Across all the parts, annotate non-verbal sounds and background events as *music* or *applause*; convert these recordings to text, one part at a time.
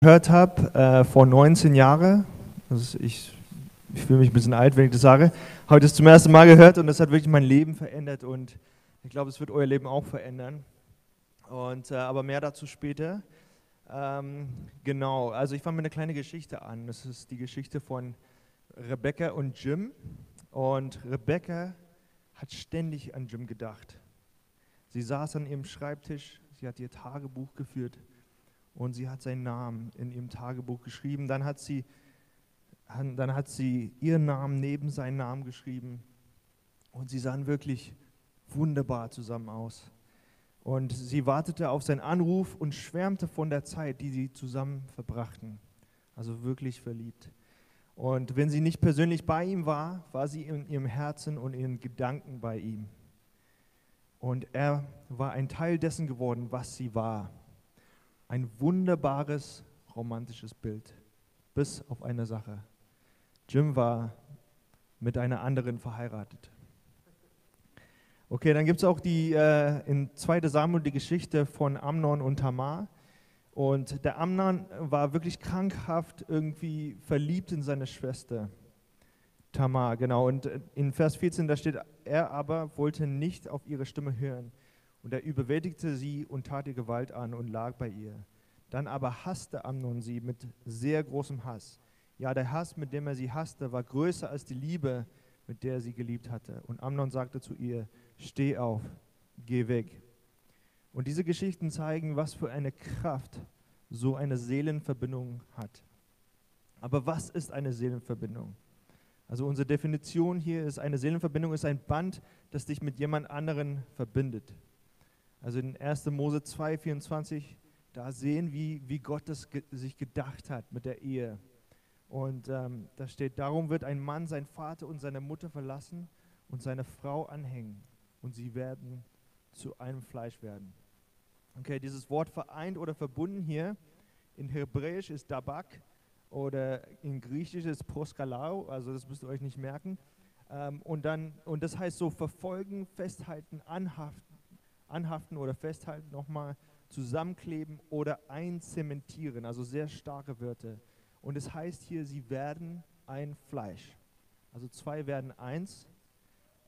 gehört habe äh, vor 19 Jahren. Also ich, ich fühle mich ein bisschen alt, wenn ich das sage. Habe ich das zum ersten Mal gehört und das hat wirklich mein Leben verändert und ich glaube, es wird euer Leben auch verändern. Und, äh, aber mehr dazu später. Ähm, genau, also ich fange mit einer kleinen Geschichte an. Das ist die Geschichte von Rebecca und Jim. Und Rebecca hat ständig an Jim gedacht. Sie saß an ihrem Schreibtisch, sie hat ihr Tagebuch geführt und sie hat seinen Namen in ihrem Tagebuch geschrieben. Dann hat sie, dann hat sie ihren Namen neben seinen Namen geschrieben und sie sahen wirklich wunderbar zusammen aus. Und sie wartete auf seinen Anruf und schwärmte von der Zeit, die sie zusammen verbrachten. Also wirklich verliebt. Und wenn sie nicht persönlich bei ihm war, war sie in ihrem Herzen und ihren Gedanken bei ihm. Und er war ein Teil dessen geworden, was sie war ein wunderbares romantisches Bild, bis auf eine Sache. Jim war mit einer anderen verheiratet. Okay, dann gibt es auch die äh, in 2. Samuel die Geschichte von Amnon und Tamar. Und der Amnon war wirklich krankhaft irgendwie verliebt in seine Schwester Tamar, genau. Und in Vers 14, da steht, er aber wollte nicht auf ihre Stimme hören. Und er überwältigte sie und tat ihr Gewalt an und lag bei ihr. Dann aber hasste Amnon sie mit sehr großem Hass. Ja, der Hass, mit dem er sie hasste, war größer als die Liebe, mit der er sie geliebt hatte. Und Amnon sagte zu ihr, steh auf, geh weg. Und diese Geschichten zeigen, was für eine Kraft so eine Seelenverbindung hat. Aber was ist eine Seelenverbindung? Also unsere Definition hier ist, eine Seelenverbindung ist ein Band, das dich mit jemand anderen verbindet. Also in 1. Mose 2, 24, da sehen, wie, wie Gott es ge sich gedacht hat mit der Ehe. Und ähm, da steht, darum wird ein Mann seinen Vater und seine Mutter verlassen und seine Frau anhängen und sie werden zu einem Fleisch werden. Okay, dieses Wort vereint oder verbunden hier in Hebräisch ist Dabak oder in Griechisch ist Proskalao, also das müsst ihr euch nicht merken. Ähm, und, dann, und das heißt so verfolgen, festhalten, anhaften, anhaften oder festhalten nochmal, zusammenkleben oder einzementieren, also sehr starke Wörter. Und es heißt hier, sie werden ein Fleisch. Also zwei werden eins.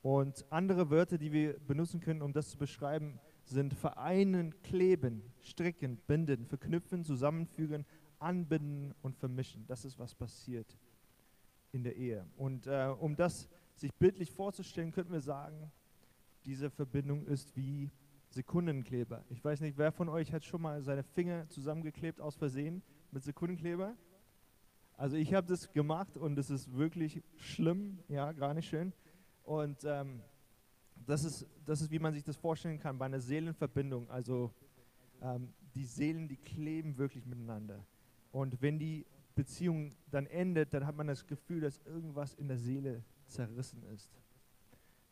Und andere Wörter, die wir benutzen können, um das zu beschreiben, sind vereinen, kleben, stricken, binden, verknüpfen, zusammenfügen, anbinden und vermischen. Das ist, was passiert in der Ehe. Und äh, um das sich bildlich vorzustellen, könnten wir sagen, diese Verbindung ist wie Sekundenkleber. Ich weiß nicht, wer von euch hat schon mal seine Finger zusammengeklebt aus Versehen mit Sekundenkleber? Also ich habe das gemacht und es ist wirklich schlimm, ja, gar nicht schön. Und ähm, das, ist, das ist, wie man sich das vorstellen kann, bei einer Seelenverbindung. Also ähm, die Seelen, die kleben wirklich miteinander. Und wenn die Beziehung dann endet, dann hat man das Gefühl, dass irgendwas in der Seele zerrissen ist.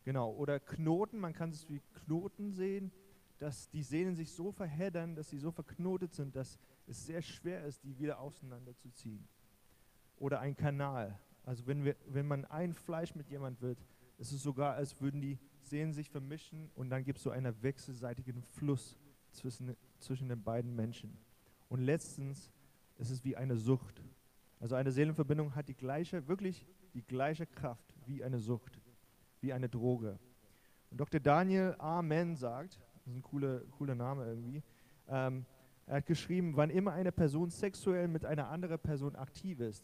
Genau, oder Knoten, man kann es wie Knoten sehen dass die Sehnen sich so verheddern, dass sie so verknotet sind, dass es sehr schwer ist, die wieder auseinanderzuziehen. Oder ein Kanal. Also wenn, wir, wenn man ein Fleisch mit jemand wird, ist es sogar, als würden die Sehnen sich vermischen und dann gibt es so einen wechselseitigen Fluss zwischen, zwischen den beiden Menschen. Und letztens ist es wie eine Sucht. Also eine Seelenverbindung hat die gleiche, wirklich die gleiche Kraft wie eine Sucht, wie eine Droge. Und Dr. Daniel Amen sagt, das ist ein cooler, cooler Name irgendwie. Ähm, er hat geschrieben, wann immer eine Person sexuell mit einer anderen Person aktiv ist,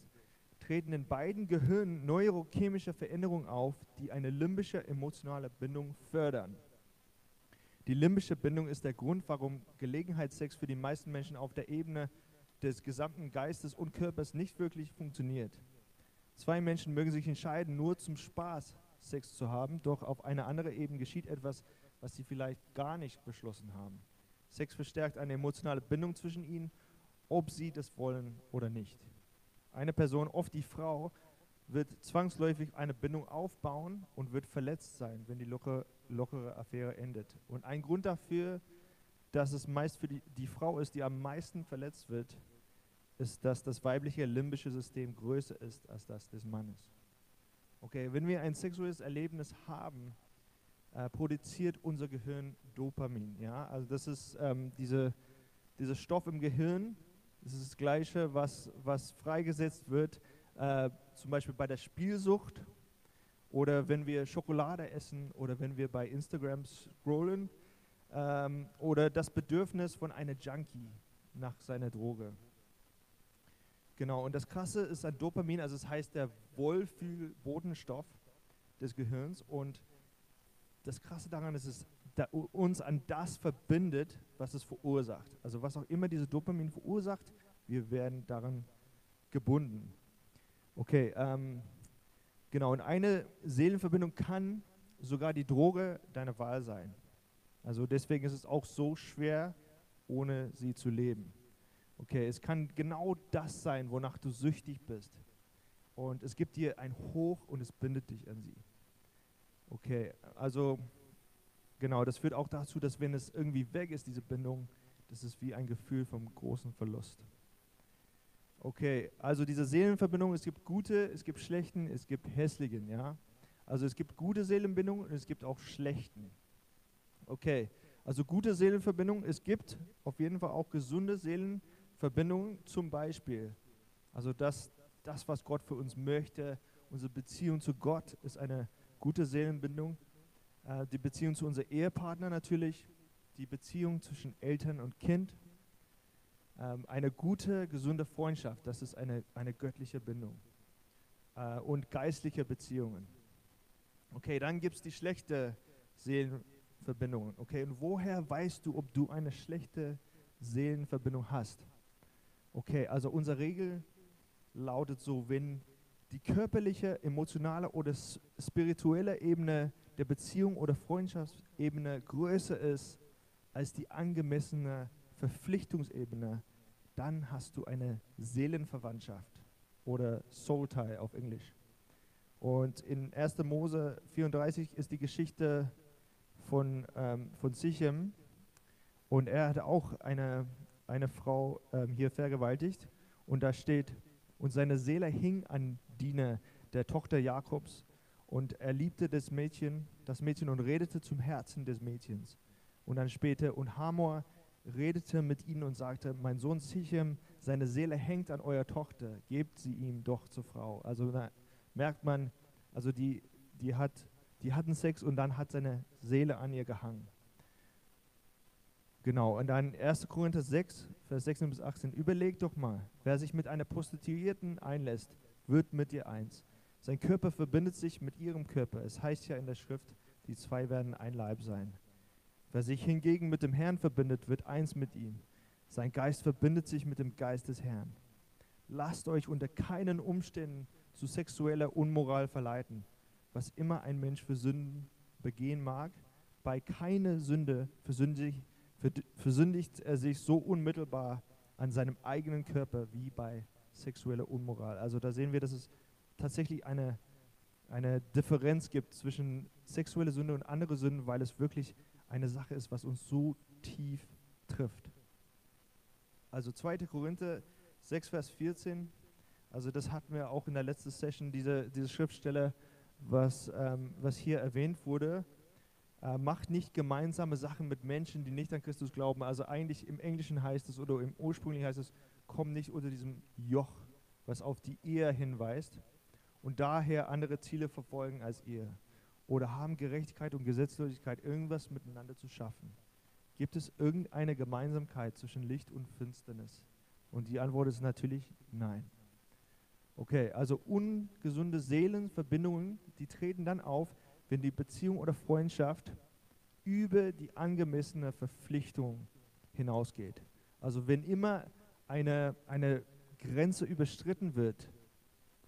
treten in beiden Gehirnen neurochemische Veränderungen auf, die eine limbische emotionale Bindung fördern. Die limbische Bindung ist der Grund, warum Gelegenheitssex für die meisten Menschen auf der Ebene des gesamten Geistes und Körpers nicht wirklich funktioniert. Zwei Menschen mögen sich entscheiden, nur zum Spaß Sex zu haben, doch auf einer anderen Ebene geschieht etwas, was sie vielleicht gar nicht beschlossen haben. Sex verstärkt eine emotionale Bindung zwischen ihnen, ob sie das wollen oder nicht. Eine Person, oft die Frau, wird zwangsläufig eine Bindung aufbauen und wird verletzt sein, wenn die lockere, lockere Affäre endet. Und ein Grund dafür, dass es meist für die, die Frau ist, die am meisten verletzt wird, ist, dass das weibliche limbische System größer ist als das des Mannes. Okay, wenn wir ein sexuelles Erlebnis haben, äh, produziert unser Gehirn Dopamin. Ja? Also das ist ähm, diese, dieser Stoff im Gehirn, Es ist das Gleiche, was, was freigesetzt wird, äh, zum Beispiel bei der Spielsucht oder wenn wir Schokolade essen oder wenn wir bei Instagram scrollen ähm, oder das Bedürfnis von einer Junkie nach seiner Droge. Genau, und das Krasse ist ein Dopamin, also es das heißt der Wohlfühlbotenstoff des Gehirns und das Krasse daran ist, es da uns an das verbindet, was es verursacht. Also was auch immer diese Dopamin verursacht, wir werden daran gebunden. Okay, ähm, genau, und eine Seelenverbindung kann sogar die Droge deiner Wahl sein. Also deswegen ist es auch so schwer, ohne sie zu leben. Okay, es kann genau das sein, wonach du süchtig bist. Und es gibt dir ein Hoch und es bindet dich an sie. Okay, also genau, das führt auch dazu, dass wenn es irgendwie weg ist, diese Bindung, das ist wie ein Gefühl vom großen Verlust. Okay, also diese Seelenverbindung, es gibt gute, es gibt schlechten, es gibt hässlichen, ja. Also es gibt gute Seelenbindungen und es gibt auch schlechten. Okay, also gute Seelenverbindung, es gibt auf jeden Fall auch gesunde Seelenverbindungen, zum Beispiel. Also das, das, was Gott für uns möchte, unsere Beziehung zu Gott ist eine gute Seelenbindung. Äh, die Beziehung zu unserem Ehepartner natürlich, die Beziehung zwischen Eltern und Kind. Ähm, eine gute, gesunde Freundschaft, das ist eine, eine göttliche Bindung. Äh, und geistliche Beziehungen. Okay, dann gibt es die schlechte Seelenverbindungen. Okay, und woher weißt du, ob du eine schlechte Seelenverbindung hast? Okay, also unsere Regel lautet so, wenn die körperliche, emotionale oder spirituelle Ebene der Beziehung oder Freundschaftsebene größer ist als die angemessene Verpflichtungsebene, dann hast du eine Seelenverwandtschaft oder Soul Tie auf Englisch. Und in 1. Mose 34 ist die Geschichte von, ähm, von Sichem und er hatte auch eine, eine Frau ähm, hier vergewaltigt und da steht, und seine Seele hing an Diener der Tochter Jakobs und er liebte das Mädchen, das Mädchen und redete zum Herzen des Mädchens. Und dann später, und Hamor redete mit ihnen und sagte, mein Sohn Sichem, seine Seele hängt an eurer Tochter, gebt sie ihm doch zur Frau. Also da merkt man, also die, die, hat, die hatten Sex und dann hat seine Seele an ihr gehangen. Genau, und dann 1. Korinther 6, Vers 16 bis 18, überlegt doch mal, wer sich mit einer Prostituierten einlässt, wird mit ihr eins. Sein Körper verbindet sich mit ihrem Körper. Es heißt ja in der Schrift, die zwei werden ein Leib sein. Wer sich hingegen mit dem Herrn verbindet, wird eins mit ihm. Sein Geist verbindet sich mit dem Geist des Herrn. Lasst euch unter keinen Umständen zu sexueller Unmoral verleiten. Was immer ein Mensch für Sünden begehen mag, bei keiner Sünde versündigt, versündigt er sich so unmittelbar an seinem eigenen Körper wie bei sexueller Unmoral. Also da sehen wir, dass es tatsächlich eine, eine Differenz gibt zwischen sexueller Sünde und andere Sünden, weil es wirklich eine Sache ist, was uns so tief trifft. Also 2. Korinther 6, Vers 14, also das hatten wir auch in der letzten Session, diese, diese Schriftstelle, was, ähm, was hier erwähnt wurde, äh, macht nicht gemeinsame Sachen mit Menschen, die nicht an Christus glauben. Also eigentlich im Englischen heißt es oder im ursprünglich heißt es, komm nicht unter diesem Joch, was auf die Ehe hinweist und daher andere Ziele verfolgen als ihr oder haben Gerechtigkeit und Gesetzlosigkeit irgendwas miteinander zu schaffen? Gibt es irgendeine Gemeinsamkeit zwischen Licht und Finsternis? Und die Antwort ist natürlich nein. Okay, also ungesunde Seelenverbindungen, die treten dann auf, wenn die Beziehung oder Freundschaft über die angemessene Verpflichtung hinausgeht. Also wenn immer eine, eine Grenze überstritten wird,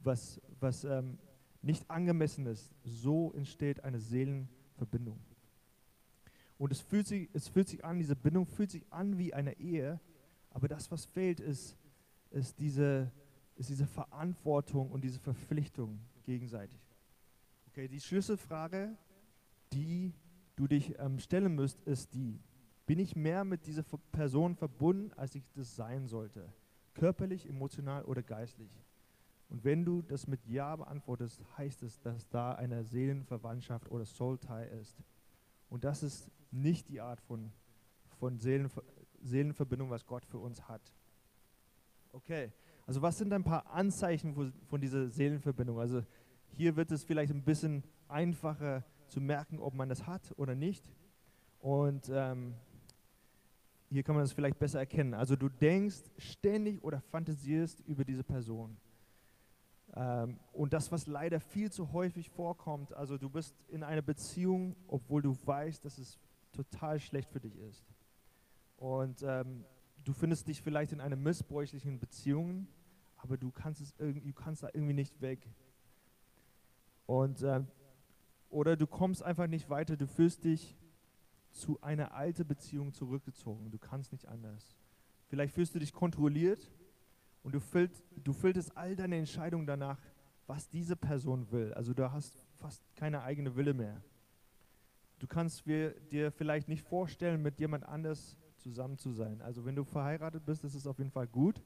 was, was ähm, nicht angemessen ist, so entsteht eine Seelenverbindung. Und es fühlt, sich, es fühlt sich an, diese Bindung fühlt sich an wie eine Ehe, aber das, was fehlt, ist, ist, diese, ist diese Verantwortung und diese Verpflichtung gegenseitig. Okay, die Schlüsselfrage, die du dich ähm, stellen müsst, ist die, bin ich mehr mit dieser Person verbunden, als ich das sein sollte? Körperlich, emotional oder geistlich? Und wenn du das mit Ja beantwortest, heißt es, dass da eine Seelenverwandtschaft oder Soul-Tie ist. Und das ist nicht die Art von, von Seelenver Seelenverbindung, was Gott für uns hat. Okay, also was sind ein paar Anzeichen von dieser Seelenverbindung? Also hier wird es vielleicht ein bisschen einfacher zu merken, ob man das hat oder nicht. Und ähm, hier kann man das vielleicht besser erkennen. Also du denkst ständig oder fantasierst über diese Person. Ähm, und das, was leider viel zu häufig vorkommt, also du bist in einer Beziehung, obwohl du weißt, dass es total schlecht für dich ist. Und ähm, du findest dich vielleicht in einer missbräuchlichen Beziehung, aber du kannst, es irgendwie, du kannst da irgendwie nicht weg. Und, ähm, oder du kommst einfach nicht weiter, du fühlst dich zu einer alten Beziehung zurückgezogen. Du kannst nicht anders. Vielleicht fühlst du dich kontrolliert und du, füllt, du filterst all deine Entscheidungen danach, was diese Person will. Also du hast fast keine eigene Wille mehr. Du kannst dir vielleicht nicht vorstellen, mit jemand anders zusammen zu sein. Also wenn du verheiratet bist, ist es auf jeden Fall gut.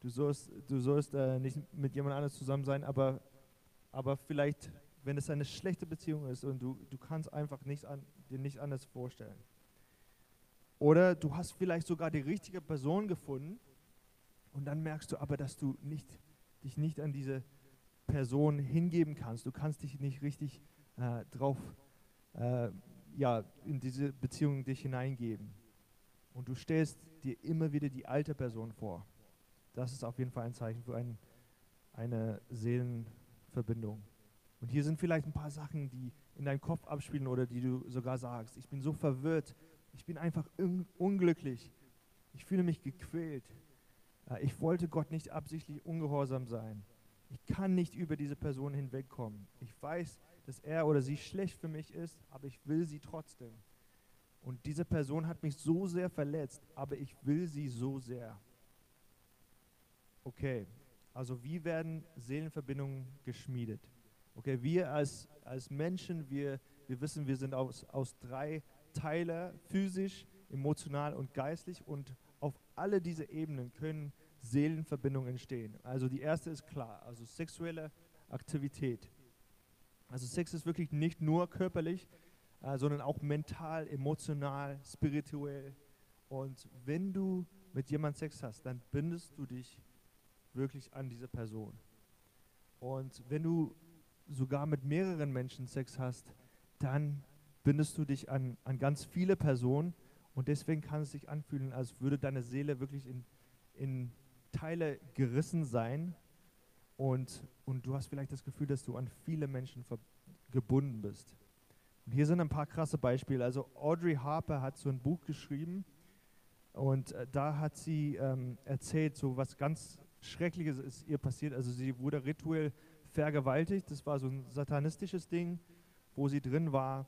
Du sollst, du sollst äh, nicht mit jemand anders zusammen sein, aber, aber vielleicht, wenn es eine schlechte Beziehung ist und du, du kannst einfach nicht an, dir nicht anders vorstellen. Oder du hast vielleicht sogar die richtige Person gefunden und dann merkst du aber, dass du nicht, dich nicht an diese Person hingeben kannst. Du kannst dich nicht richtig äh, drauf, äh, ja, in diese Beziehung dich hineingeben. Und du stellst dir immer wieder die alte Person vor. Das ist auf jeden Fall ein Zeichen für ein, eine Seelenverbindung. Und hier sind vielleicht ein paar Sachen, die in deinem Kopf abspielen oder die du sogar sagst. Ich bin so verwirrt. Ich bin einfach un unglücklich. Ich fühle mich gequält. Äh, ich wollte Gott nicht absichtlich ungehorsam sein. Ich kann nicht über diese Person hinwegkommen. Ich weiß, dass er oder sie schlecht für mich ist, aber ich will sie trotzdem. Und diese Person hat mich so sehr verletzt, aber ich will sie so sehr. Okay, also wie werden Seelenverbindungen geschmiedet? Okay, wir als, als Menschen, wir, wir wissen, wir sind aus, aus drei Teilen, physisch, emotional und geistlich und auf alle diese Ebenen können Seelenverbindungen entstehen. Also die erste ist klar, also sexuelle Aktivität. Also Sex ist wirklich nicht nur körperlich, äh, sondern auch mental, emotional, spirituell. Und wenn du mit jemandem Sex hast, dann bindest du dich wirklich an diese Person. Und wenn du sogar mit mehreren Menschen Sex hast, dann bindest du dich an, an ganz viele Personen und deswegen kann es sich anfühlen, als würde deine Seele wirklich in, in Teile gerissen sein und, und du hast vielleicht das Gefühl, dass du an viele Menschen gebunden bist. Und hier sind ein paar krasse Beispiele. Also Audrey Harper hat so ein Buch geschrieben und äh, da hat sie ähm, erzählt, so was ganz Schreckliches ist ihr passiert. Also sie wurde rituell vergewaltigt. Das war so ein satanistisches Ding, wo sie drin war.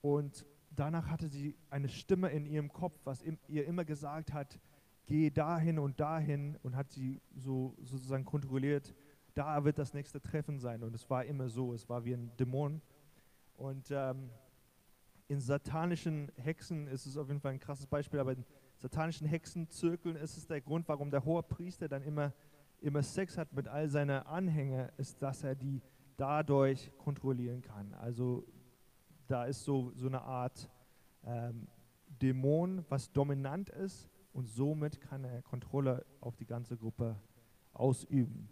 Und danach hatte sie eine Stimme in ihrem Kopf, was ihr immer gesagt hat, geh dahin und dahin und hat sie so sozusagen kontrolliert, da wird das nächste Treffen sein. Und es war immer so, es war wie ein Dämon. Und ähm, in satanischen Hexen ist es auf jeden Fall ein krasses Beispiel, aber in satanischen Hexenzirkeln ist es der Grund, warum der hohe Priester dann immer, immer Sex hat mit all seinen Anhängern, ist, dass er die dadurch kontrollieren kann. Also da ist so, so eine Art ähm, Dämon, was dominant ist und somit kann er Kontrolle auf die ganze Gruppe ausüben.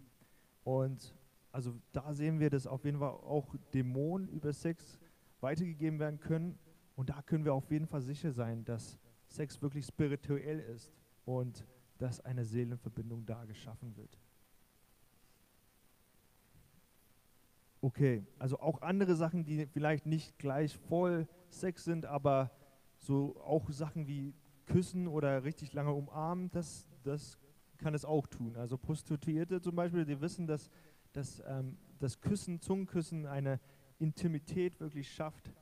Und also da sehen wir, dass auf jeden Fall auch Dämonen über Sex weitergegeben werden können. Und da können wir auf jeden Fall sicher sein, dass Sex wirklich spirituell ist und dass eine Seelenverbindung da geschaffen wird. Okay, also auch andere Sachen, die vielleicht nicht gleich voll Sex sind, aber so auch Sachen wie küssen oder richtig lange umarmen, das, das kann es auch tun. Also Prostituierte zum Beispiel, die wissen, dass, dass ähm, das Küssen, Zungenküssen eine Intimität wirklich schafft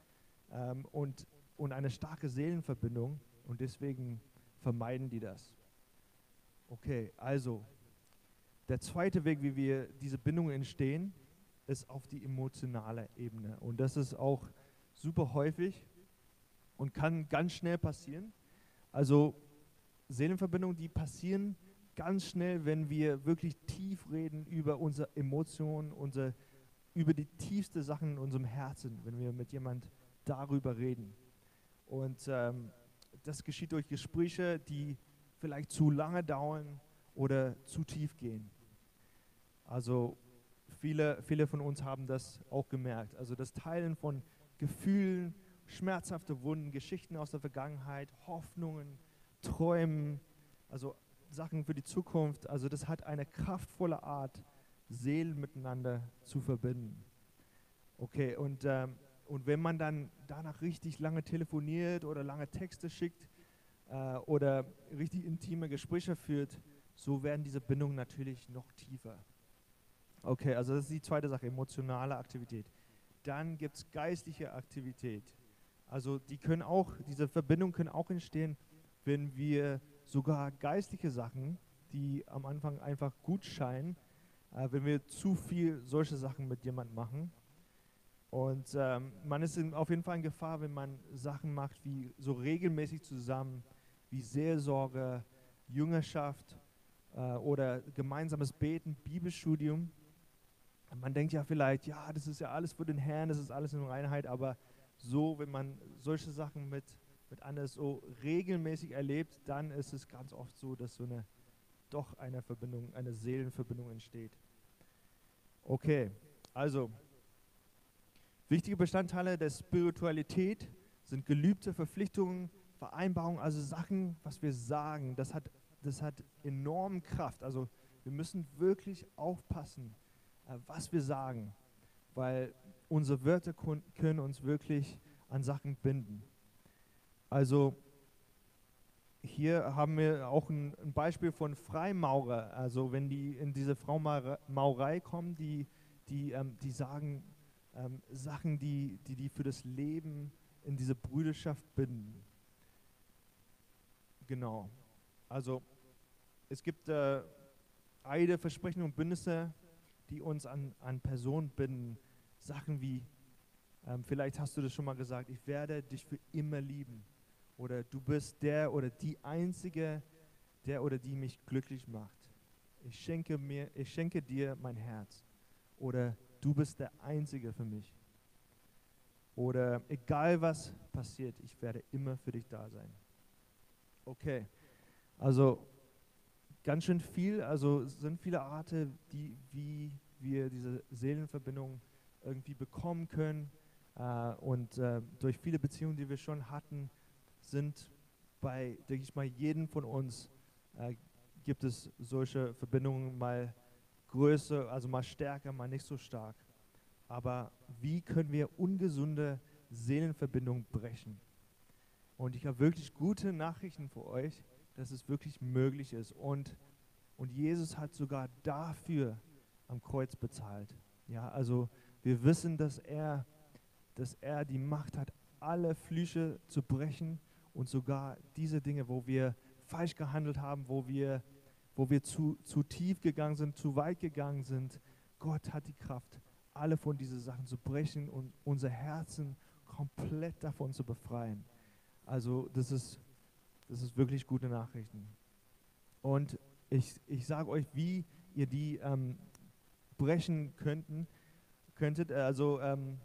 ähm, und, und eine starke Seelenverbindung und deswegen vermeiden die das. Okay, also der zweite Weg, wie wir diese Bindungen entstehen, ist auf die emotionale Ebene. Und das ist auch super häufig und kann ganz schnell passieren. Also Seelenverbindungen, die passieren ganz schnell, wenn wir wirklich tief reden über unsere Emotionen, unsere, über die tiefsten Sachen in unserem Herzen, wenn wir mit jemand darüber reden. Und ähm, das geschieht durch Gespräche, die vielleicht zu lange dauern oder zu tief gehen. Also viele, viele von uns haben das auch gemerkt. Also das Teilen von Gefühlen, schmerzhafte Wunden, Geschichten aus der Vergangenheit, Hoffnungen, Träumen, also Sachen für die Zukunft. Also das hat eine kraftvolle Art, Seelen miteinander zu verbinden. Okay, und, ähm, und wenn man dann danach richtig lange telefoniert oder lange Texte schickt äh, oder richtig intime Gespräche führt, so werden diese Bindungen natürlich noch tiefer. Okay, also das ist die zweite Sache, emotionale Aktivität. Dann gibt es geistliche Aktivität. Also die können auch, diese Verbindungen können auch entstehen, wenn wir sogar geistliche Sachen, die am Anfang einfach gut scheinen, äh, wenn wir zu viel solche Sachen mit jemandem machen. Und ähm, man ist auf jeden Fall in Gefahr, wenn man Sachen macht wie so regelmäßig zusammen, wie Seelsorge, Jüngerschaft äh, oder gemeinsames Beten, Bibelstudium. Man denkt ja vielleicht, ja, das ist ja alles für den Herrn, das ist alles in Reinheit, aber so, wenn man solche Sachen mit, mit anderen so regelmäßig erlebt, dann ist es ganz oft so, dass so eine doch eine Verbindung, eine Seelenverbindung entsteht. Okay, also wichtige Bestandteile der Spiritualität sind Gelübde, Verpflichtungen, Vereinbarungen, also Sachen, was wir sagen. Das hat, das hat enorme Kraft. Also wir müssen wirklich aufpassen, äh, was wir sagen, weil unsere Wörter können uns wirklich an Sachen binden. Also hier haben wir auch ein, ein, Beispiel von Freimaurer. Also wenn die in diese Fraumaurei kommen, die, die, ähm, die sagen ähm, Sachen, die, die die für das Leben in diese Brüderschaft binden. Genau. Also es gibt äh, Eide, Versprechen und Bündnisse, die uns an, an Personen binden. Sachen wie, ähm, vielleicht hast du das schon mal gesagt, ich werde dich für immer lieben oder du bist der oder die Einzige, der oder die mich glücklich macht. Ich schenke, mir, ich schenke dir mein Herz. Oder du bist der Einzige für mich. Oder egal was passiert, ich werde immer für dich da sein. Okay, also ganz schön viel, also sind viele Arten, die, wie wir diese Seelenverbindung irgendwie bekommen können. Äh, und äh, durch viele Beziehungen, die wir schon hatten, sind bei, denke ich mal, jedem von uns äh, gibt es solche Verbindungen mal größer, also mal stärker, mal nicht so stark. Aber wie können wir ungesunde Seelenverbindungen brechen? Und ich habe wirklich gute Nachrichten für euch, dass es wirklich möglich ist. Und, und Jesus hat sogar dafür am Kreuz bezahlt. Ja, also wir wissen, dass er, dass er die Macht hat, alle Flüche zu brechen und sogar diese Dinge, wo wir falsch gehandelt haben, wo wir, wo wir zu, zu tief gegangen sind, zu weit gegangen sind, Gott hat die Kraft, alle von diesen Sachen zu brechen und unser Herzen komplett davon zu befreien. Also das ist, das ist wirklich gute Nachrichten. Und ich, ich sage euch, wie ihr die ähm, brechen könnten, könntet. Also ähm,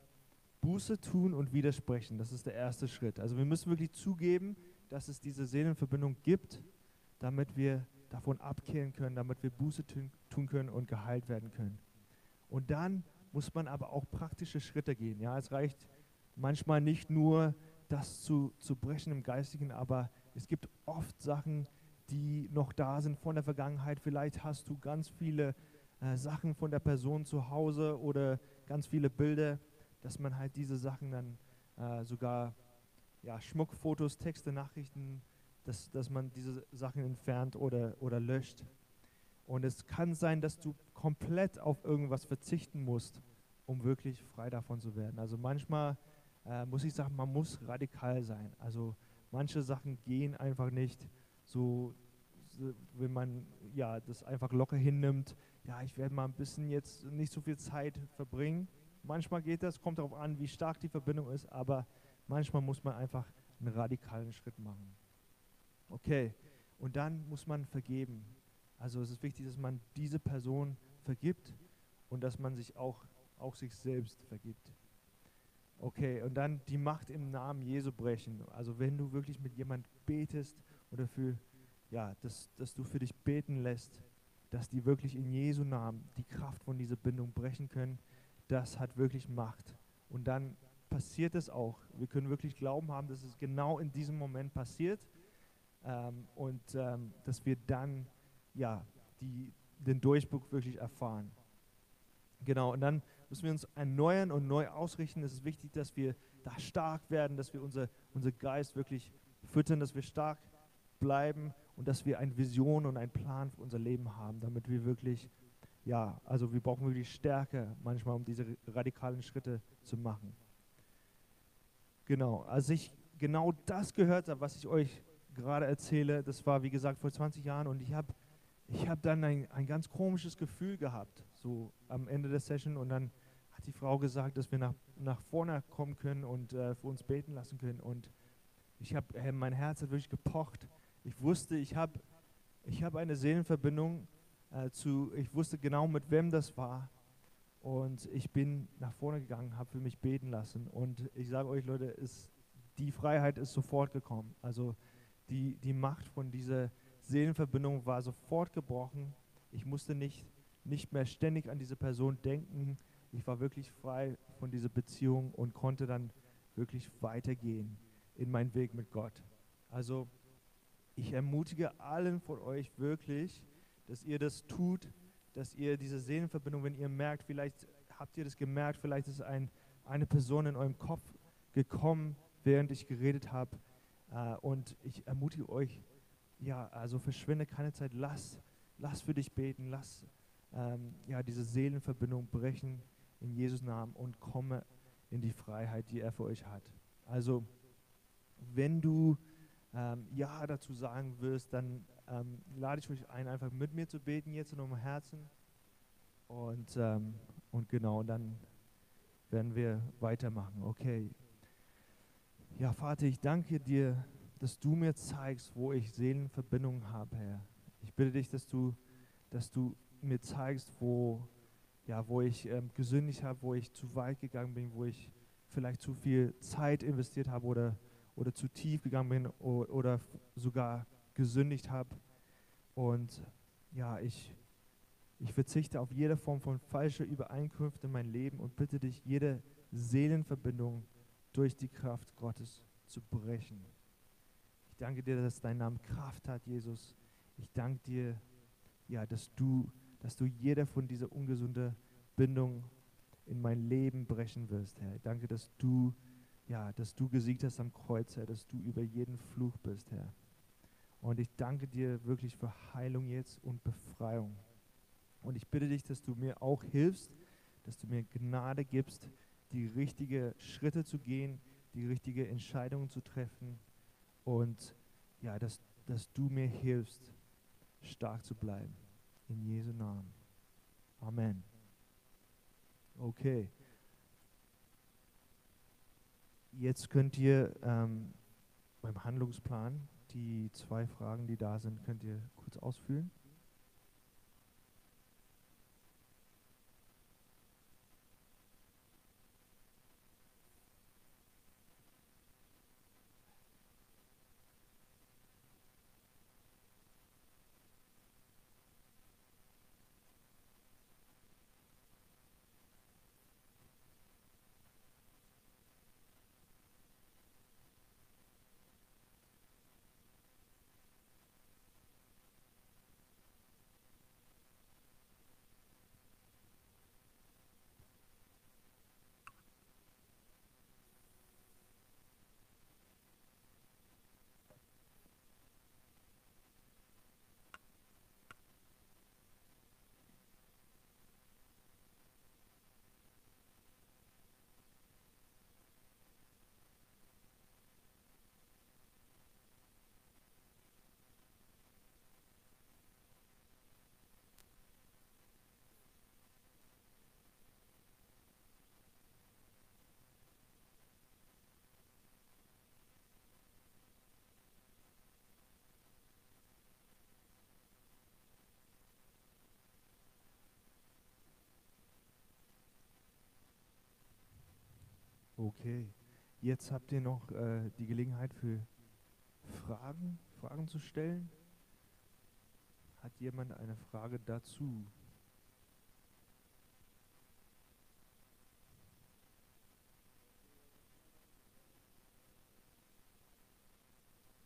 Buße tun und widersprechen, das ist der erste Schritt. Also wir müssen wirklich zugeben, dass es diese Seelenverbindung gibt, damit wir davon abkehren können, damit wir Buße tun können und geheilt werden können. Und dann muss man aber auch praktische Schritte gehen. Ja, es reicht manchmal nicht nur, das zu, zu brechen im Geistigen, aber es gibt oft Sachen, die noch da sind von der Vergangenheit. Vielleicht hast du ganz viele äh, Sachen von der Person zu Hause oder ganz viele Bilder, dass man halt diese Sachen dann äh, sogar, ja, Schmuckfotos, Texte, Nachrichten, dass, dass man diese Sachen entfernt oder, oder löscht. Und es kann sein, dass du komplett auf irgendwas verzichten musst, um wirklich frei davon zu werden. Also manchmal äh, muss ich sagen, man muss radikal sein. Also manche Sachen gehen einfach nicht so, so, wenn man ja das einfach locker hinnimmt. Ja, ich werde mal ein bisschen jetzt nicht so viel Zeit verbringen Manchmal geht das, kommt darauf an, wie stark die Verbindung ist, aber manchmal muss man einfach einen radikalen Schritt machen. Okay, und dann muss man vergeben. Also es ist wichtig, dass man diese Person vergibt und dass man sich auch, auch sich selbst vergibt. Okay, und dann die Macht im Namen Jesu brechen. Also wenn du wirklich mit jemand betest oder für ja, dass, dass du für dich beten lässt, dass die wirklich in Jesu Namen die Kraft von dieser Bindung brechen können, das hat wirklich Macht. Und dann passiert es auch. Wir können wirklich Glauben haben, dass es genau in diesem Moment passiert ähm, und ähm, dass wir dann ja, die, den Durchbruch wirklich erfahren. Genau, und dann müssen wir uns erneuern und neu ausrichten. Es ist wichtig, dass wir da stark werden, dass wir unser, unser Geist wirklich füttern, dass wir stark bleiben und dass wir eine Vision und einen Plan für unser Leben haben, damit wir wirklich, ja, also wir brauchen wirklich Stärke manchmal, um diese radikalen Schritte zu machen. Genau, als ich genau das gehört habe, was ich euch gerade erzähle, das war wie gesagt vor 20 Jahren und ich habe ich hab dann ein, ein ganz komisches Gefühl gehabt, so am Ende der Session und dann hat die Frau gesagt, dass wir nach, nach vorne kommen können und äh, für uns beten lassen können und ich habe, äh, mein Herz hat wirklich gepocht. Ich wusste, ich habe ich hab eine Seelenverbindung äh, zu, ich wusste genau, mit wem das war und ich bin nach vorne gegangen, habe für mich beten lassen. Und ich sage euch, Leute, ist, die Freiheit ist sofort gekommen. Also die, die Macht von dieser Seelenverbindung war sofort gebrochen. Ich musste nicht, nicht mehr ständig an diese Person denken. Ich war wirklich frei von dieser Beziehung und konnte dann wirklich weitergehen in meinen Weg mit Gott. Also ich ermutige allen von euch wirklich, dass ihr das tut, dass ihr diese Seelenverbindung, wenn ihr merkt, vielleicht habt ihr das gemerkt, vielleicht ist ein, eine Person in eurem Kopf gekommen, während ich geredet habe. Äh, und ich ermutige euch, ja, also verschwinde keine Zeit, lass, lass für dich beten, lass ähm, ja, diese Seelenverbindung brechen in Jesus Namen und komme in die Freiheit, die er für euch hat. Also, wenn du ähm, Ja dazu sagen wirst, dann ähm, lade ich euch ein, einfach mit mir zu beten jetzt in eurem Herzen. Und, ähm, und genau, dann werden wir weitermachen. Okay. Ja, Vater, ich danke dir, dass du mir zeigst, wo ich Seelenverbindungen habe, Herr. Ich bitte dich, dass du, dass du mir zeigst, wo, ja, wo ich ähm, gesündigt habe, wo ich zu weit gegangen bin, wo ich vielleicht zu viel Zeit investiert habe oder, oder zu tief gegangen bin oder, oder sogar gesündigt habe. Und ja, ich, ich verzichte auf jede Form von falscher Übereinkünfte in mein Leben und bitte dich, jede Seelenverbindung durch die Kraft Gottes zu brechen. Ich danke dir, dass dein Name Kraft hat, Jesus. Ich danke dir, ja, dass du, dass du jede von dieser ungesunde Bindung in mein Leben brechen wirst, Herr. Ich danke, dass du, ja, dass du gesiegt hast am Kreuz, Herr, dass du über jeden Fluch bist, Herr. Und ich danke dir wirklich für Heilung jetzt und Befreiung. Und ich bitte dich, dass du mir auch hilfst, dass du mir Gnade gibst, die richtigen Schritte zu gehen, die richtigen Entscheidungen zu treffen und ja, dass, dass du mir hilfst, stark zu bleiben. In Jesu Namen. Amen. Okay. Jetzt könnt ihr ähm, beim Handlungsplan die zwei Fragen, die da sind, könnt ihr kurz ausfüllen. Okay, jetzt habt ihr noch äh, die Gelegenheit für Fragen, Fragen zu stellen. Hat jemand eine Frage dazu?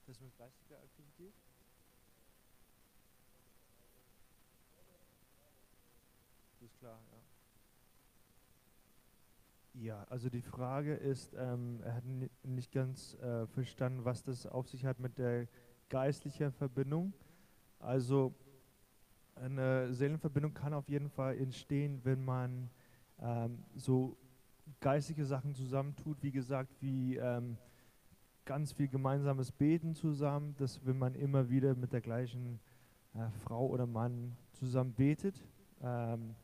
Das mit geistiger Aktivität? Das ist klar, ja. Ja, also die Frage ist, ähm, er hat nicht ganz äh, verstanden, was das auf sich hat mit der geistlichen Verbindung. Also eine Seelenverbindung kann auf jeden Fall entstehen, wenn man ähm, so geistige Sachen zusammentut, wie gesagt, wie ähm, ganz viel gemeinsames Beten zusammen, dass wenn man immer wieder mit der gleichen äh, Frau oder Mann zusammen betet ähm,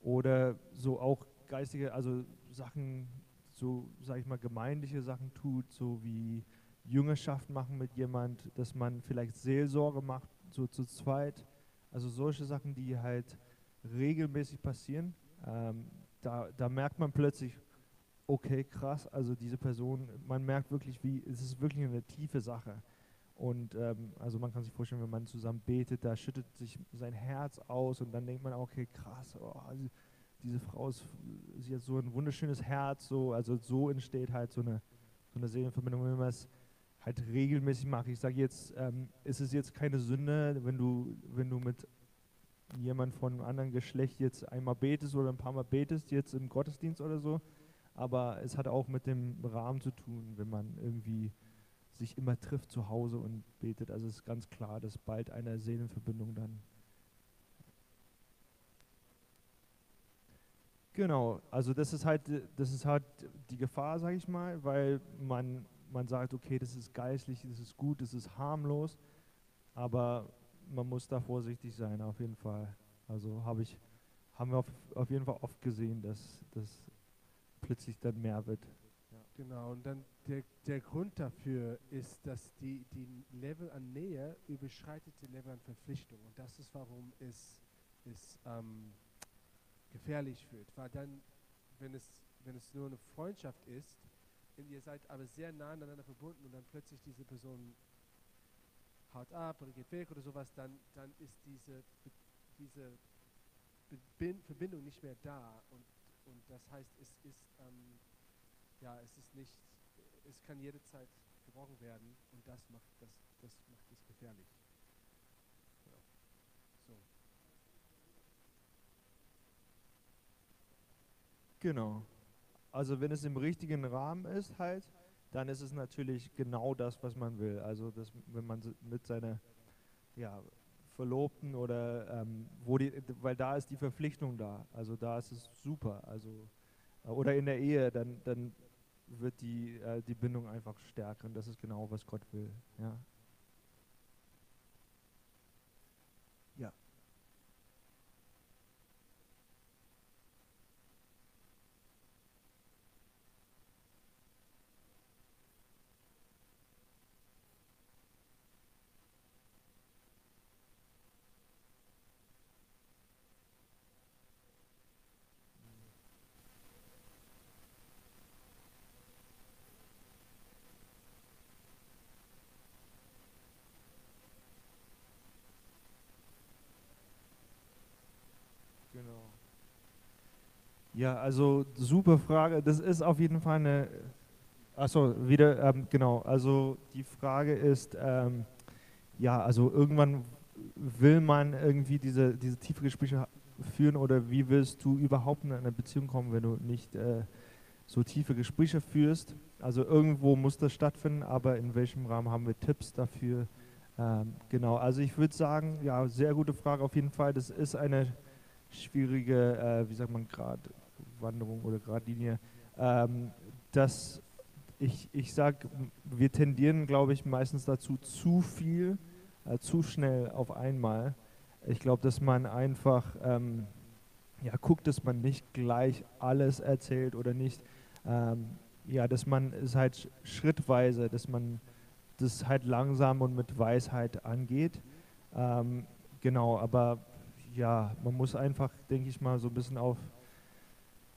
oder so auch geistige, also Sachen, so sage ich mal, gemeindliche Sachen tut, so wie Jüngerschaft machen mit jemand, dass man vielleicht Seelsorge macht, so zu zweit. Also solche Sachen, die halt regelmäßig passieren. Ähm, da, da merkt man plötzlich, okay, krass, also diese Person, man merkt wirklich, wie, es ist wirklich eine tiefe Sache. Und ähm, also man kann sich vorstellen, wenn man zusammen betet, da schüttet sich sein Herz aus und dann denkt man, okay, krass, oh, also diese Frau ist, sie hat so ein wunderschönes Herz, so, also so entsteht halt so eine, so eine Seelenverbindung, wenn man es halt regelmäßig macht. Ich sage jetzt, ähm, ist es jetzt keine Sünde, wenn du, wenn du mit jemand von einem anderen Geschlecht jetzt einmal betest oder ein paar Mal betest, jetzt im Gottesdienst oder so, aber es hat auch mit dem Rahmen zu tun, wenn man irgendwie sich immer trifft zu Hause und betet. Also es ist ganz klar, dass bald eine Seelenverbindung dann Genau, also das ist halt, das ist halt die Gefahr, sage ich mal, weil man, man sagt, okay, das ist geistlich, das ist gut, das ist harmlos, aber man muss da vorsichtig sein, auf jeden Fall. Also habe ich, haben wir auf, auf jeden Fall oft gesehen, dass das plötzlich dann mehr wird. Genau, und dann der, der Grund dafür ist, dass die, die Level an Nähe überschreitet die Level an Verpflichtung. Und das ist, warum es, es ähm, gefährlich wird. Weil dann, wenn es, wenn es nur eine Freundschaft ist, ihr seid aber sehr nah aneinander verbunden und dann plötzlich diese Person haut ab oder geht weg oder sowas, dann, dann ist diese, diese Verbindung nicht mehr da. Und, und das heißt, es ist, ähm, ja, es ist nicht, es kann jederzeit gebrochen werden und das macht das, das macht es gefährlich. Genau. Also wenn es im richtigen Rahmen ist halt, dann ist es natürlich genau das, was man will. Also das, wenn man mit seiner ja, Verlobten oder ähm, wo die, weil da ist die Verpflichtung da. Also da ist es super. Also äh, oder in der Ehe, dann, dann wird die, äh, die Bindung einfach stärker und das ist genau, was Gott will. Ja. Ja, also super Frage. Das ist auf jeden Fall eine. Achso, wieder, ähm, genau. Also die Frage ist, ähm, ja, also irgendwann will man irgendwie diese, diese tiefe Gespräche führen oder wie willst du überhaupt in eine Beziehung kommen, wenn du nicht äh, so tiefe Gespräche führst? Also irgendwo muss das stattfinden, aber in welchem Rahmen haben wir Tipps dafür? Ähm, genau, also ich würde sagen, ja, sehr gute Frage auf jeden Fall. Das ist eine schwierige, äh, wie sagt man gerade, Wanderung oder Gradlinie, ähm, dass ich, ich sage, wir tendieren, glaube ich, meistens dazu, zu viel, äh, zu schnell auf einmal. Ich glaube, dass man einfach ähm, ja, guckt, dass man nicht gleich alles erzählt oder nicht. Ähm, ja, dass man es halt schrittweise, dass man das halt langsam und mit Weisheit angeht. Ähm, genau, aber ja, man muss einfach, denke ich mal, so ein bisschen auf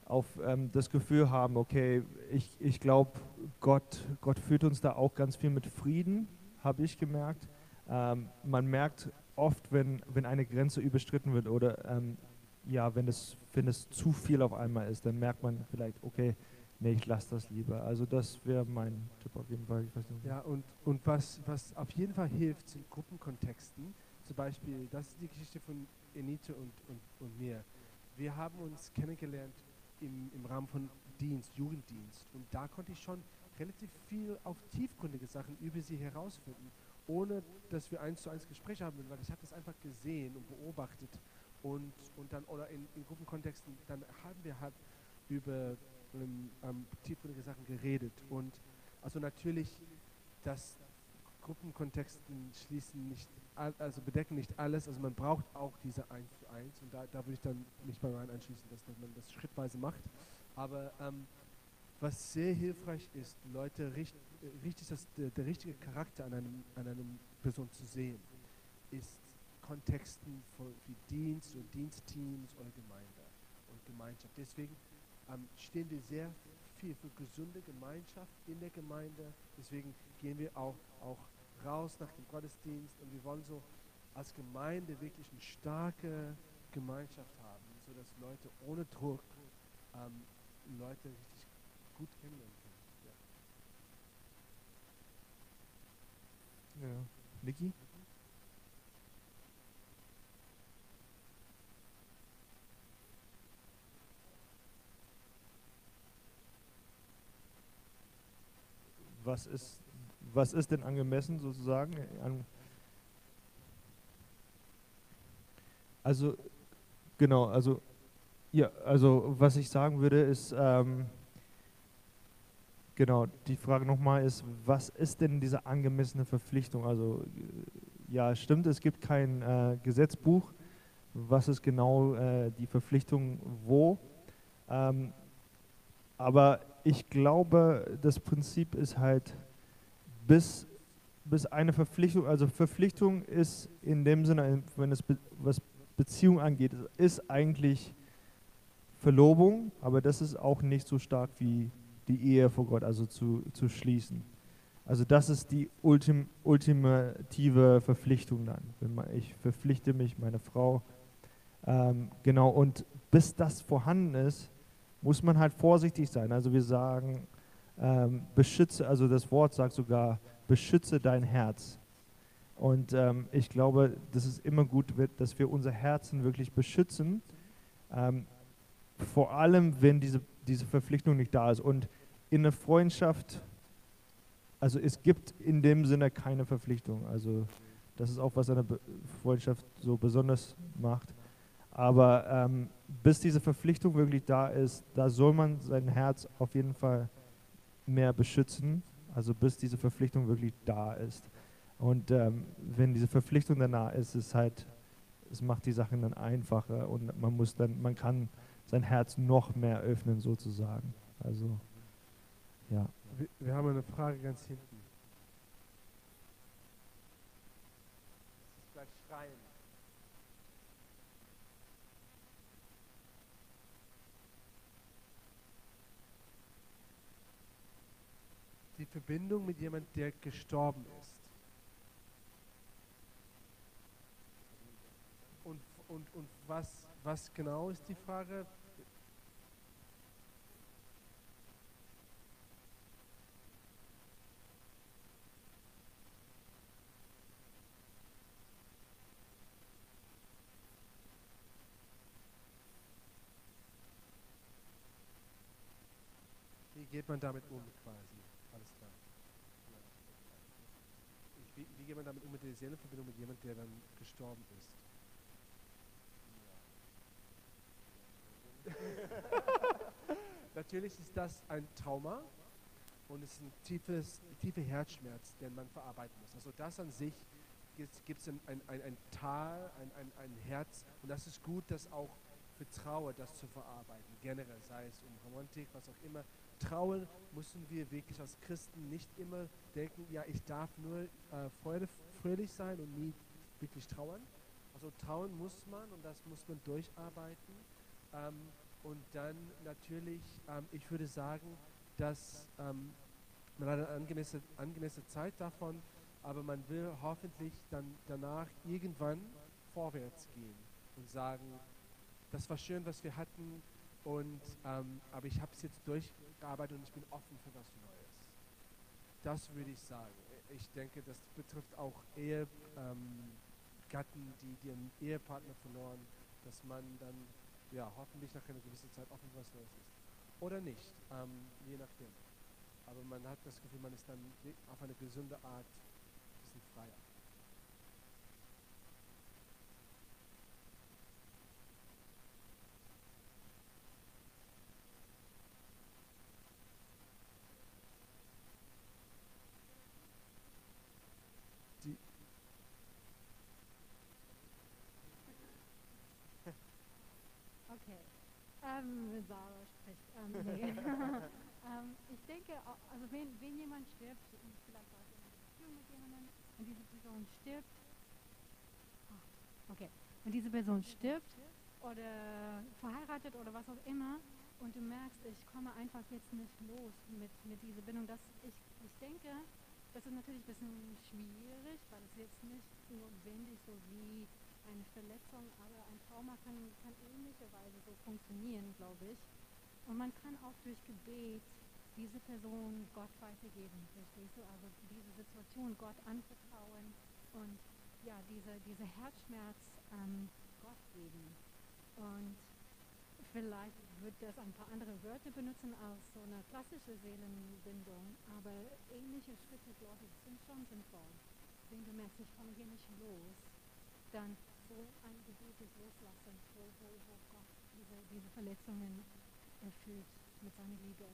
auf ähm, das Gefühl haben, okay, ich, ich glaube, Gott, Gott führt uns da auch ganz viel mit Frieden, habe ich gemerkt. Ähm, man merkt oft, wenn, wenn eine Grenze überstritten wird oder ähm, ja, wenn es, wenn es zu viel auf einmal ist, dann merkt man vielleicht, okay, nee, ich lasse das lieber. Also das wäre mein Tipp auf jeden Fall. Ja, und, und was, was auf jeden Fall hilft, sind Gruppenkontexten. Zum Beispiel, das ist die Geschichte von Enite und, und, und mir. Wir haben uns kennengelernt im, im Rahmen von Dienst, Jugenddienst. Und da konnte ich schon relativ viel auf tiefgründige Sachen über sie herausfinden, ohne dass wir eins zu eins Gespräche haben, weil ich habe das einfach gesehen und beobachtet und, und dann, oder in, in Gruppenkontexten, dann haben wir halt über ähm, ähm, tiefgründige Sachen geredet. Und also natürlich, dass Gruppenkontexten schließen nicht, also bedecken nicht alles, also man braucht auch diese 1 zu 1 und da, da würde ich dann nicht mal rein anschließen, dass, dass man das schrittweise macht. Aber ähm, was sehr hilfreich ist, Leute richtig, richtig das, der, der, richtige Charakter an einem, an einem Person zu sehen, ist Kontexten von, wie Dienst und Dienstteams oder Gemeinde und Gemeinschaft. Deswegen ähm, stehen wir sehr viel für gesunde Gemeinschaft in der Gemeinde. Deswegen gehen wir auch, auch raus nach dem Gottesdienst und wir wollen so als Gemeinde wirklich eine starke Gemeinschaft haben, sodass Leute ohne Druck ähm, Leute richtig gut kennenlernen können. Ja. ja. Niki? was ist, was ist denn angemessen sozusagen? Also, genau, also, ja, also was ich sagen würde ist, ähm, genau, die Frage nochmal ist, was ist denn diese angemessene Verpflichtung? Also, ja, stimmt, es gibt kein äh, Gesetzbuch, was ist genau äh, die Verpflichtung wo? Ähm, aber ich glaube, das Prinzip ist halt, bis, bis eine Verpflichtung, also Verpflichtung ist in dem Sinne, wenn es be, was Beziehung angeht, ist eigentlich Verlobung, aber das ist auch nicht so stark wie die Ehe vor Gott, also zu, zu schließen. Also das ist die ultim, ultimative Verpflichtung dann. Man, ich verpflichte mich, meine Frau, ähm, genau, und bis das vorhanden ist, muss man halt vorsichtig sein. Also wir sagen, ähm, beschütze, also das Wort sagt sogar, beschütze dein Herz. Und ähm, ich glaube, dass es immer gut wird, dass wir unser Herzen wirklich beschützen, ähm, vor allem wenn diese, diese Verpflichtung nicht da ist. Und in einer Freundschaft, also es gibt in dem Sinne keine Verpflichtung. Also das ist auch, was eine Freundschaft so besonders macht. Aber ähm, bis diese Verpflichtung wirklich da ist, da soll man sein Herz auf jeden Fall mehr beschützen. Also bis diese Verpflichtung wirklich da ist. Und ähm, wenn diese Verpflichtung danach ist, ist halt, es macht die Sachen dann einfacher und man muss dann, man kann sein Herz noch mehr öffnen sozusagen. Also ja. Wir, wir haben eine Frage ganz hinten. Gleich schreien. Die Verbindung mit jemandem, der gestorben ist. Und, und, und was, was genau ist die Frage? Wie geht man damit um quasi? Wie, wie geht man damit um mit der Seelenverbindung mit jemandem, der dann gestorben ist? *laughs* Natürlich ist das ein Trauma und es ist ein tiefes, tiefer Herzschmerz, den man verarbeiten muss. Also das an sich gibt es ein, ein, ein, ein Tal, ein, ein, ein Herz und das ist gut, das auch für Trauer das zu verarbeiten, generell, sei es um Romantik, was auch immer, Trauen müssen wir wirklich als Christen nicht immer denken, ja, ich darf nur äh, fröhlich sein und nie wirklich trauern. Also trauen muss man und das muss man durcharbeiten. Ähm, und dann natürlich, ähm, ich würde sagen, dass ähm, man hat eine angemessene, angemessene Zeit davon aber man will hoffentlich dann danach irgendwann vorwärts gehen und sagen, das war schön, was wir hatten, und, ähm, aber ich habe es jetzt durchgearbeitet und ich bin offen für was Neues. Das würde ich sagen. Ich denke, das betrifft auch Ehegatten, ähm, die, ihren Ehepartner verloren, dass man dann ja, hoffentlich nach einer gewissen Zeit offen für was Neues ist. Oder nicht, ähm, je nachdem. Aber man hat das Gefühl, man ist dann auf eine gesunde Art ein bisschen freier. Okay. Ähm, Sarah spricht. Ähm, nee. *laughs* ähm, ich denke, also wenn, wenn jemand stirbt, vielleicht war es in einer Beziehung mit jemandem, und diese Person stirbt, oh, okay, wenn diese Person stirbt oder verheiratet oder was auch immer, und du merkst, ich komme einfach jetzt nicht los mit, mit dieser Bindung, das, ich, ich denke, das ist natürlich ein bisschen schwierig, weil es jetzt nicht notwendig so wie eine Verletzung, aber ein Trauma kann, kann ähnlicherweise so funktionieren, glaube ich. Und man kann auch durch Gebet diese Person Gott weitergeben, verstehst du? Also diese Situation Gott anvertrauen und ja, diese, diese Herzschmerz ähm, Gott geben. Und vielleicht wird das ein paar andere Wörter benutzen als so eine klassische Seelenbindung, aber ähnliche Schritte, glaube ich, sind schon sinnvoll. Wenn du merkst, ich komme hier nicht los, dann so ein Gebet Loslassen, wo, wo, wo Gott diese, diese Verletzungen erfüllt mit seiner Liebe.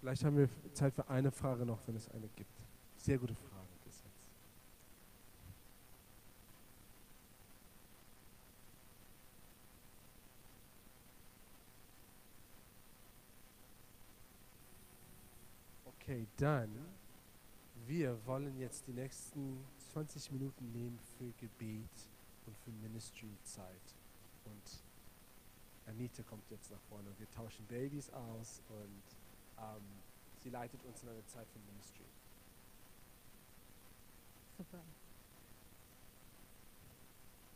Vielleicht haben wir Zeit für eine Frage noch, wenn es eine gibt. Sehr gute Frage. Okay, dann, wir wollen jetzt die nächsten 20 Minuten nehmen für Gebet und für Ministry-Zeit. Und Anita kommt jetzt nach vorne und wir tauschen Babys aus und ähm, sie leitet uns in eine Zeit für Ministry. Super.